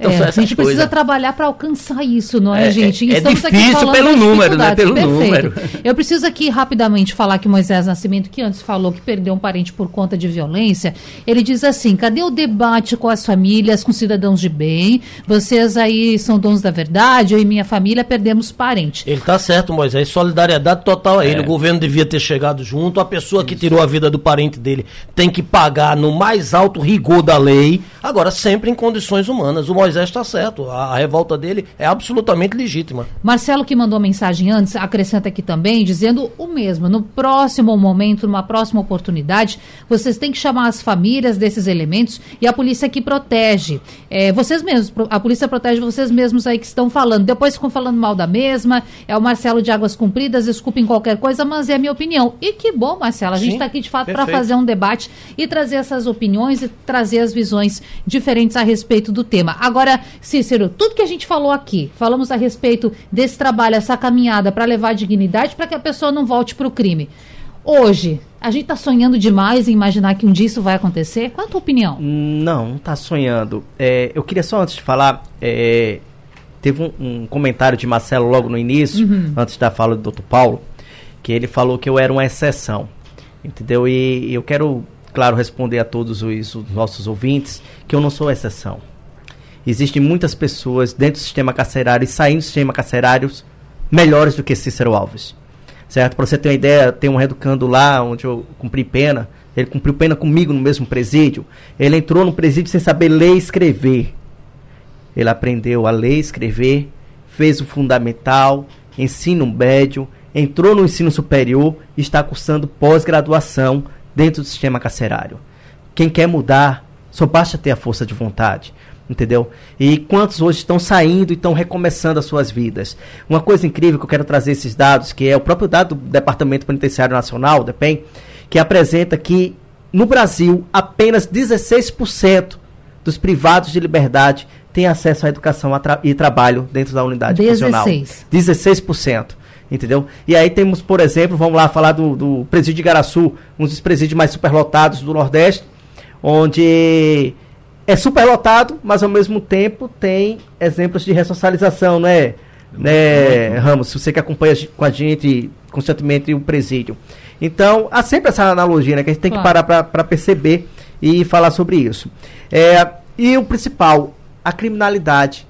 Então É, a gente precisa coisas. trabalhar para alcançar isso, não é, É, gente? é- é Estamos aqui difícil pelo número, né? Pelo Perfeito. número. Eu preciso aqui rapidamente falar que Moisés Nascimento, que antes falou que perdeu um parente por conta de violência, ele diz assim: cadê o debate com as famílias, com cidadãos de bem? Vocês aí são donos da verdade, eu e minha família perdemos parente. Ele tá certo, Moisés. Solidariedade total a É. ele. O governo devia ter chegado junto. A pessoa que tirou a vida do parente dele tem que pagar no mais alto rigor da lei. Agora, sempre em condições humanas. O Moisés está certo. A, a revolta dele é absolutamente legítima. Marcelo, que mandou mensagem antes, acrescenta aqui também, dizendo o mesmo. No próximo momento, numa próxima oportunidade, vocês têm que chamar as famílias desses elementos e a polícia que protege. É, vocês mesmos, a polícia protege vocês mesmos aí que estão falando. Depois ficam falando mal da mesma. É o Marcelo de Águas Compridas, desculpem qualquer coisa, mas é a minha opinião. E que bom, Marcelo, a gente está aqui de fato para fazer um debate e trazer essas opiniões e trazer as visões diferentes a respeito do tema. Agora, Cícero, tudo que a gente falou aqui, falamos a respeito desse trabalho, essa caminhada para levar dignidade para que a pessoa não volte para o crime. Hoje, a gente está sonhando demais em imaginar que um dia isso vai acontecer? Qual a tua opinião? Não, não tá sonhando. É, eu queria só antes de falar, é, teve um, um comentário de Marcelo logo no início, antes da fala do Dr. Paulo, que ele falou que eu era uma exceção. Entendeu? E eu quero, claro, responder a todos os, os nossos ouvintes que eu não sou exceção. Existem muitas pessoas dentro do sistema carcerário e saindo do sistema carcerário melhores do que Cícero Alves. Certo? Para você ter uma ideia, tem um reeducando lá onde eu cumpri pena. Ele cumpriu pena comigo no mesmo presídio. Ele entrou no presídio sem saber ler e escrever. Ele aprendeu a ler e escrever, fez o fundamental, ensino médio, entrou no ensino superior e está cursando pós-graduação dentro do sistema carcerário. Quem quer mudar, só basta ter a força de vontade. Entendeu? E quantos hoje estão saindo e estão recomeçando as suas vidas? Uma coisa incrível que eu quero trazer esses dados, que é o próprio dado do Departamento Penitenciário Nacional, DEPEN, que apresenta que no Brasil apenas 16% dos privados de liberdade tem acesso à educação e trabalho dentro da unidade 16. funcional. 16%. Entendeu? E aí temos, por exemplo, vamos lá falar do, do presídio de Garaçu, um dos presídios mais superlotados do Nordeste, onde é superlotado, mas ao mesmo tempo tem exemplos de ressocialização, né? né, Ramos, você que acompanha com a gente constantemente o presídio. Então, há sempre essa analogia, né? Que a gente tem claro. que parar para perceber e falar sobre isso. É, e o principal, a criminalidade.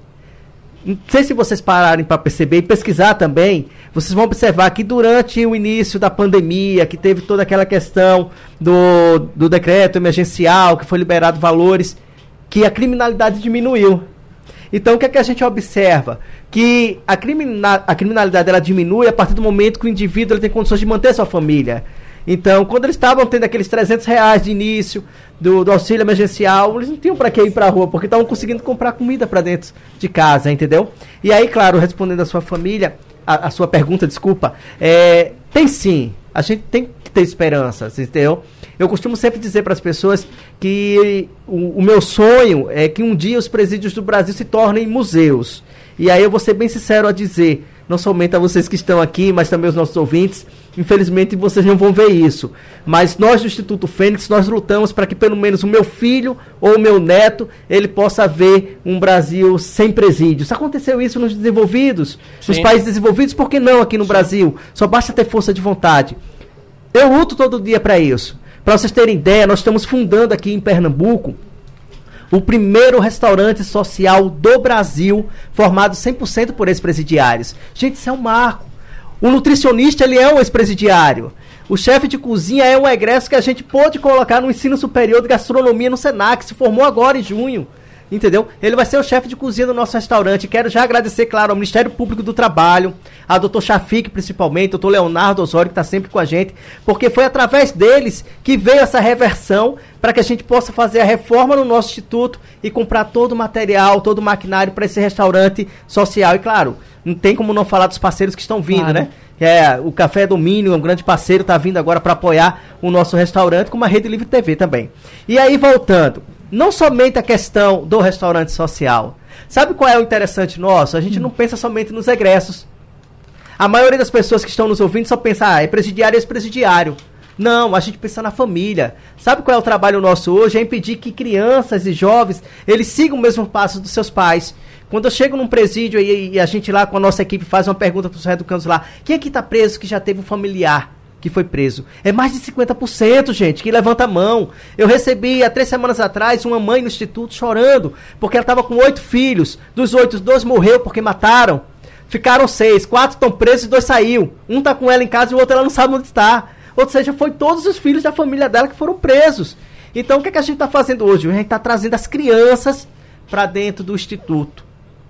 Não sei se vocês pararem para perceber e pesquisar também, vocês vão observar que durante o início da pandemia, que teve toda aquela questão do, do decreto emergencial, que foi liberado valores, que a criminalidade diminuiu. Então, o que é que a gente observa? Que a, crimina a criminalidade ela diminui a partir do momento que o indivíduo tem condições de manter sua família. Então, quando eles estavam tendo aqueles 300 reais de início do, do auxílio emergencial, eles não tinham para que ir para a rua, porque estavam conseguindo comprar comida para dentro de casa, entendeu? E aí, claro, respondendo a sua família, a, a sua pergunta, desculpa, é, tem sim, a gente tem que ter esperança, entendeu? Eu costumo sempre dizer para as pessoas que o, o, meu sonho é que um dia os presídios do Brasil se tornem museus. E aí eu vou ser bem sincero a dizer, não somente a vocês que estão aqui, mas também os nossos ouvintes, infelizmente vocês não vão ver isso. Mas nós do Instituto Fênix, nós lutamos para que pelo menos o meu filho ou o meu neto, ele possa ver um Brasil sem presídios. Aconteceu isso nos desenvolvidos, Sim. nos países desenvolvidos, por que não aqui no Sim. Brasil? Só basta ter força de vontade. Eu luto todo dia para isso. Para vocês terem ideia, nós estamos fundando aqui em Pernambuco o primeiro restaurante social do Brasil, formado 100% por ex-presidiários. Gente, isso é um marco. O nutricionista, ele é um ex-presidiário. O chefe de cozinha é um egresso que a gente pôde colocar no ensino superior de gastronomia no Senac, se formou agora em junho. Entendeu? Ele vai ser o chefe de cozinha do nosso restaurante. Quero já agradecer, claro, ao Ministério Público do Trabalho, a doutor Chafik, principalmente, doutor Leonardo Osório, que está sempre com a gente, porque foi através deles que veio essa reversão para que a gente possa fazer a reforma no nosso instituto e comprar todo o material, todo o maquinário para esse restaurante social. E claro, não tem como não falar dos parceiros que estão vindo, claro. né? É, o Café Domínio, um grande parceiro, está vindo agora para apoiar o nosso restaurante, como a Rede Livre TV também. E aí, voltando, não somente a questão do restaurante social. Sabe qual é o interessante nosso? A gente não pensa somente nos egressos. A maioria das pessoas que estão nos ouvindo só pensa, ah, é presidiário, é ex-presidiário. Não, a gente pensa na família. Sabe qual é o trabalho nosso hoje? É impedir que crianças e jovens, eles sigam o mesmo passo dos seus pais. Quando eu chego num presídio e, e a gente lá com a nossa equipe faz uma pergunta para os educandos lá, quem é que está preso que já teve um familiar? Que foi preso. É mais de 50%, gente, que levanta a mão. Eu recebi há três semanas atrás uma mãe no instituto chorando, porque ela estava com oito filhos. Dos oito, dois morreu porque mataram. Ficaram seis, quatro estão presos e dois saiu. Um está com ela em casa e o outro ela não sabe onde está. Ou seja, foi todos os filhos da família dela que foram presos. Então o que, é que a gente está fazendo hoje? A gente está trazendo as crianças para dentro do instituto.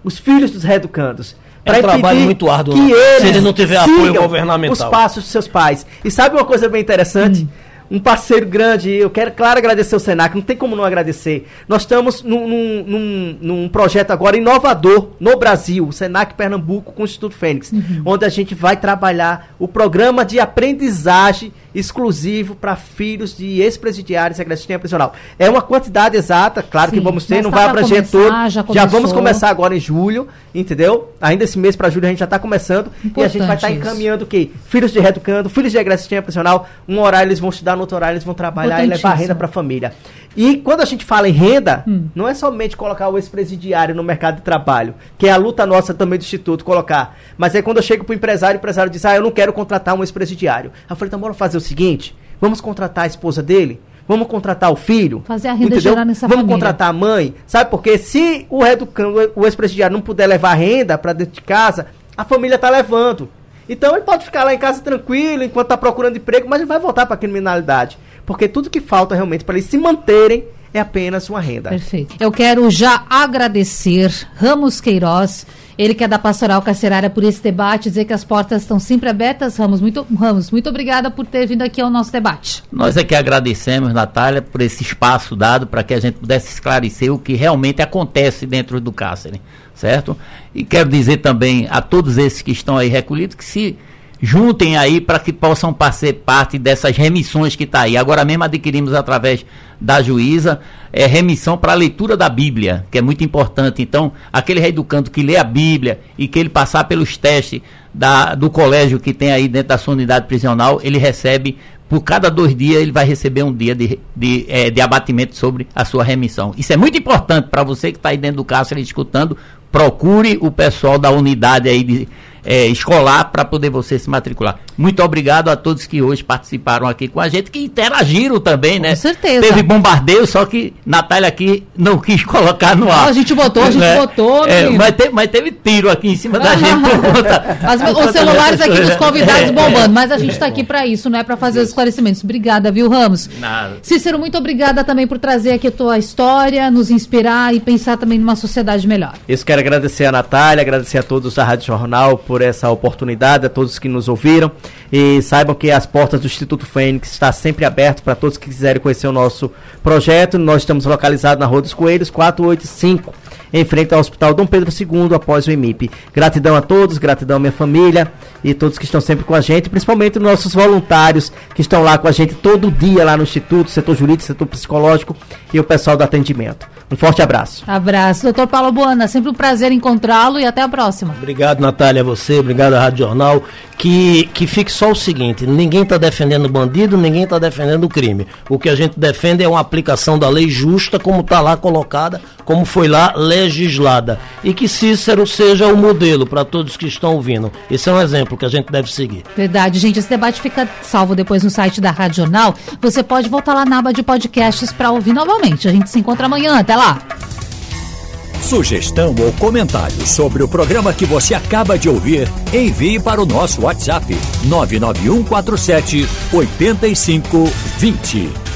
Os filhos dos reeducandos é um trabalho muito árduo. Que eles se ele não tiver apoio governamental. Os passos dos seus pais. E sabe uma coisa bem interessante? Hum um parceiro grande. Eu quero, claro, agradecer o Senac, não tem como não agradecer. Nós estamos num, num, num projeto agora inovador no Brasil, o Senac Pernambuco com o Instituto Fênix, uhum. onde a gente vai trabalhar o programa de aprendizagem exclusivo para filhos de ex-presidiários e agressão prisional. É uma quantidade exata, claro Sim, que vamos ter, não vai abranger todo. Já, já, vamos começar agora em julho, entendeu? Ainda esse mês para julho a gente já está começando Importante e a gente vai estar tá encaminhando o quê? Filhos de reeducando, filhos de agressão prisional, um horário eles vão estudar no outro horário, eles vão trabalhar e levar renda para a família. E quando a gente fala em renda, hum. não é somente colocar o ex-presidiário no mercado de trabalho, que é a luta nossa também do Instituto colocar. Mas é quando eu chego para o empresário, o empresário diz, ah, eu não quero contratar um ex-presidiário. Eu falei, então bora fazer o seguinte, vamos contratar a esposa dele, vamos contratar o filho. Fazer a renda entendeu? gerar nessa Vamos família. contratar a mãe. Sabe por quê? Se o, o ex-presidiário não puder levar renda para dentro de casa, a família está levando. Então ele pode ficar lá em casa tranquilo enquanto está procurando emprego, mas ele vai voltar para a criminalidade. Porque tudo que falta realmente para eles se manterem é apenas uma renda. Perfeito. Eu quero já agradecer Ramos Queiroz, ele que é da Pastoral Carcerária, por esse debate, dizer que as portas estão sempre abertas. Ramos, muito, Ramos, muito obrigada por ter vindo aqui ao nosso debate. Nós é que agradecemos, Natália, por esse espaço dado para que a gente pudesse esclarecer o que realmente acontece dentro do cárcere, certo? E quero dizer também a todos esses que estão aí recolhidos que se juntem aí para que possam fazer parte dessas remissões que está aí. Agora mesmo adquirimos através da juíza é, remissão para a leitura da Bíblia, que é muito importante. Então, aquele reeducando que lê a Bíblia e que ele passar pelos testes da, do colégio que tem aí dentro da sua unidade prisional, ele recebe por cada dois dias ele vai receber um dia de, de, é, de abatimento sobre a sua remissão. Isso é muito importante para você que está aí dentro do cárcere escutando. Procure o pessoal da unidade aí de, é, escolar para poder você se matricular. Muito obrigado a todos que hoje participaram aqui com a gente, que interagiram também, né? Com certeza. Teve bombardeio, só que Natália aqui não quis colocar no ar. a gente botou, a gente né? botou. É, mas, teve, mas, teve, tiro aqui em cima da gente por conta. As, os celulares aqui dos convidados bombando, mas a gente está aqui para isso, não é para fazer os esclarecimentos. Obrigada, viu, Ramos? Nada. Cícero, muito obrigada também por trazer aqui a tua história, nos inspirar e pensar também numa sociedade melhor. Eu quero agradecer a Natália, agradecer a todos da Rádio Jornal por essa oportunidade, a todos que nos ouviram. E saibam que as portas do Instituto Fênix estão sempre abertas para todos que quiserem conhecer o nosso projeto. Nós estamos localizados na Rua dos Coelhos, 485 em frente ao Hospital Dom Pedro II, após o EMIP. Gratidão a todos, gratidão à minha família e todos que estão sempre com a gente, principalmente os nossos voluntários que estão lá com a gente todo dia lá no Instituto, setor jurídico, setor psicológico e o pessoal do atendimento. Um forte abraço. Abraço. Doutor Paulo Buana, sempre um prazer encontrá-lo e até a próxima. Obrigado, Natália, a você, obrigado à Rádio Jornal. Que, que fique só o seguinte: ninguém está defendendo bandido, ninguém está defendendo o crime. O que a gente defende é uma aplicação da lei justa, como está lá colocada, como foi lá legislada. E que Cícero seja o modelo para todos que estão ouvindo. Esse é um exemplo que a gente deve seguir. Verdade, gente. Esse debate fica salvo depois no site da Rádio Jornal. Você pode voltar lá na aba de podcasts para ouvir novamente. A gente se encontra amanhã. Até lá. Sugestão ou comentário sobre o programa que você acaba de ouvir, envie para o nosso WhatsApp 99147 8520.